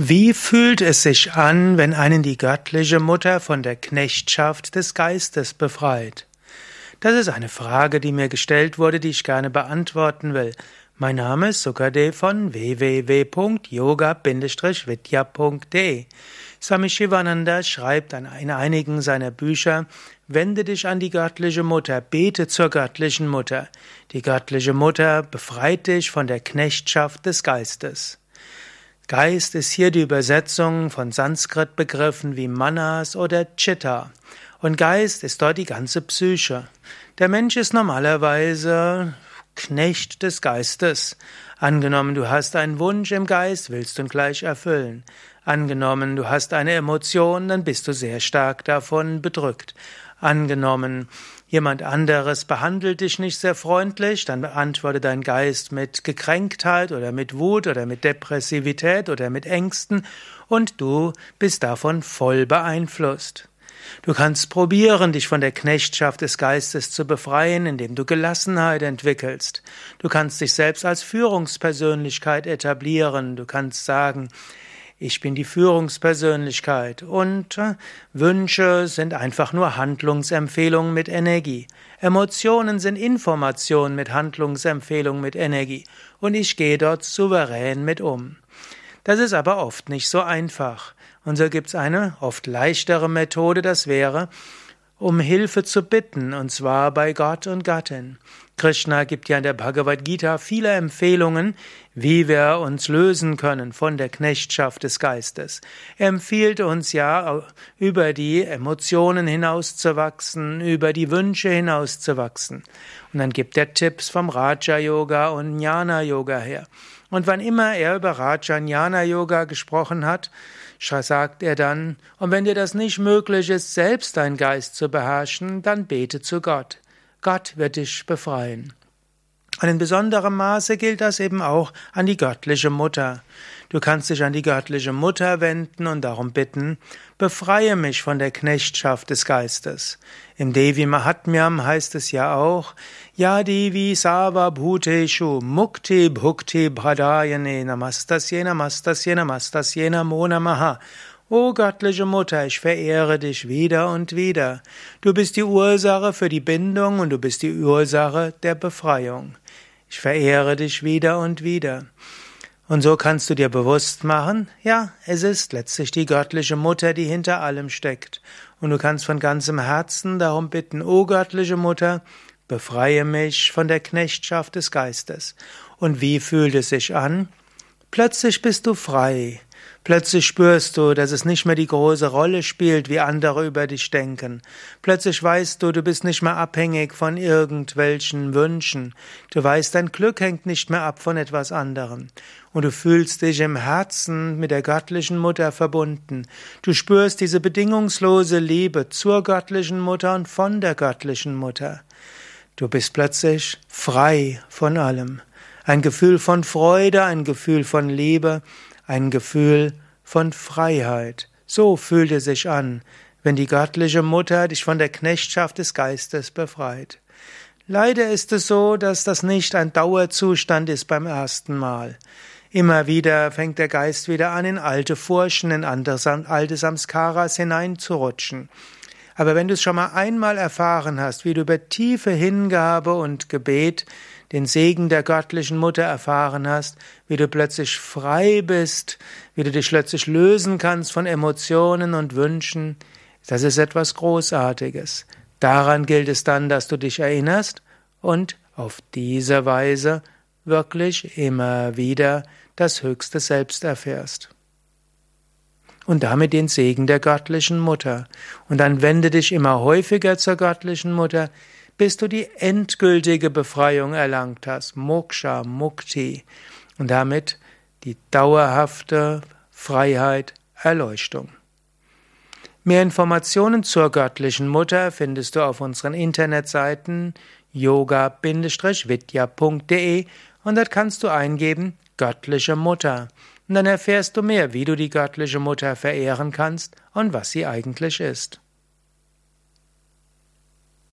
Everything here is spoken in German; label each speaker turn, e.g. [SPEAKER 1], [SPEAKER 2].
[SPEAKER 1] Wie fühlt es sich an, wenn einen die göttliche Mutter von der Knechtschaft des Geistes befreit? Das ist eine Frage, die mir gestellt wurde, die ich gerne beantworten will. Mein Name ist Sukade von www.yoga-vidya.de. Swami Shivananda schreibt in einigen seiner Bücher, Wende dich an die göttliche Mutter, bete zur göttlichen Mutter. Die göttliche Mutter befreit dich von der Knechtschaft des Geistes. Geist ist hier die Übersetzung von Sanskrit-Begriffen wie Manas oder Chitta. Und Geist ist dort die ganze Psyche. Der Mensch ist normalerweise Knecht des Geistes. Angenommen, du hast einen Wunsch im Geist, willst du ihn gleich erfüllen. Angenommen, du hast eine Emotion, dann bist du sehr stark davon bedrückt. Angenommen, jemand anderes behandelt dich nicht sehr freundlich, dann beantworte dein Geist mit Gekränktheit oder mit Wut oder mit Depressivität oder mit Ängsten und du bist davon voll beeinflusst. Du kannst probieren, dich von der Knechtschaft des Geistes zu befreien, indem du Gelassenheit entwickelst. Du kannst dich selbst als Führungspersönlichkeit etablieren. Du kannst sagen, ich bin die Führungspersönlichkeit und äh, Wünsche sind einfach nur Handlungsempfehlungen mit Energie. Emotionen sind Informationen mit Handlungsempfehlungen mit Energie und ich gehe dort souverän mit um. Das ist aber oft nicht so einfach. Und so gibt es eine oft leichtere Methode, das wäre, um Hilfe zu bitten, und zwar bei Gott und Gattin. Krishna gibt ja in der Bhagavad Gita viele Empfehlungen, wie wir uns lösen können von der Knechtschaft des Geistes. Er empfiehlt uns ja, über die Emotionen hinauszuwachsen, über die Wünsche hinauszuwachsen. Und dann gibt er Tipps vom Raja Yoga und Jnana Yoga her. Und wann immer er über Raja Jnana Yoga gesprochen hat, sagt er dann, und wenn dir das nicht möglich ist, selbst dein Geist zu beherrschen, dann bete zu Gott. Gott wird dich befreien. Und in besonderem Maße gilt das eben auch an die göttliche Mutter. Du kannst dich an die göttliche Mutter wenden und darum bitten, befreie mich von der Knechtschaft des Geistes. Im Devi Mahatmyam heißt es ja auch, Ja Devi Sava Bhuteshu Mukti Bhukti Bhradayane Namastasye Namastasye Namastasye Namo Namaha O göttliche Mutter, ich verehre dich wieder und wieder. Du bist die Ursache für die Bindung und du bist die Ursache der Befreiung. Ich verehre dich wieder und wieder. Und so kannst du dir bewusst machen, ja, es ist letztlich die göttliche Mutter, die hinter allem steckt. Und du kannst von ganzem Herzen darum bitten, o göttliche Mutter, befreie mich von der Knechtschaft des Geistes. Und wie fühlt es sich an? Plötzlich bist du frei. Plötzlich spürst du, dass es nicht mehr die große Rolle spielt, wie andere über dich denken. Plötzlich weißt du, du bist nicht mehr abhängig von irgendwelchen Wünschen. Du weißt, dein Glück hängt nicht mehr ab von etwas anderem. Und du fühlst dich im Herzen mit der göttlichen Mutter verbunden. Du spürst diese bedingungslose Liebe zur göttlichen Mutter und von der göttlichen Mutter. Du bist plötzlich frei von allem. Ein Gefühl von Freude, ein Gefühl von Liebe, ein Gefühl von Freiheit. So fühlt es sich an, wenn die göttliche Mutter dich von der Knechtschaft des Geistes befreit. Leider ist es so, dass das nicht ein Dauerzustand ist beim ersten Mal. Immer wieder fängt der Geist wieder an, in alte Furchen, in alte Samskaras hineinzurutschen. Aber wenn du es schon mal einmal erfahren hast, wie du über tiefe Hingabe und Gebet den Segen der göttlichen Mutter erfahren hast, wie du plötzlich frei bist, wie du dich plötzlich lösen kannst von Emotionen und Wünschen, das ist etwas Großartiges. Daran gilt es dann, dass du dich erinnerst und auf diese Weise wirklich immer wieder das höchste Selbst erfährst und damit den Segen der göttlichen Mutter. Und dann wende dich immer häufiger zur göttlichen Mutter, bis du die endgültige Befreiung erlangt hast, Moksha, Mukti, und damit die dauerhafte Freiheit, Erleuchtung. Mehr Informationen zur göttlichen Mutter findest du auf unseren Internetseiten yoga-vidya.de und dort kannst du eingeben göttliche Mutter. Und dann erfährst du mehr, wie du die göttliche Mutter verehren kannst und was sie eigentlich ist.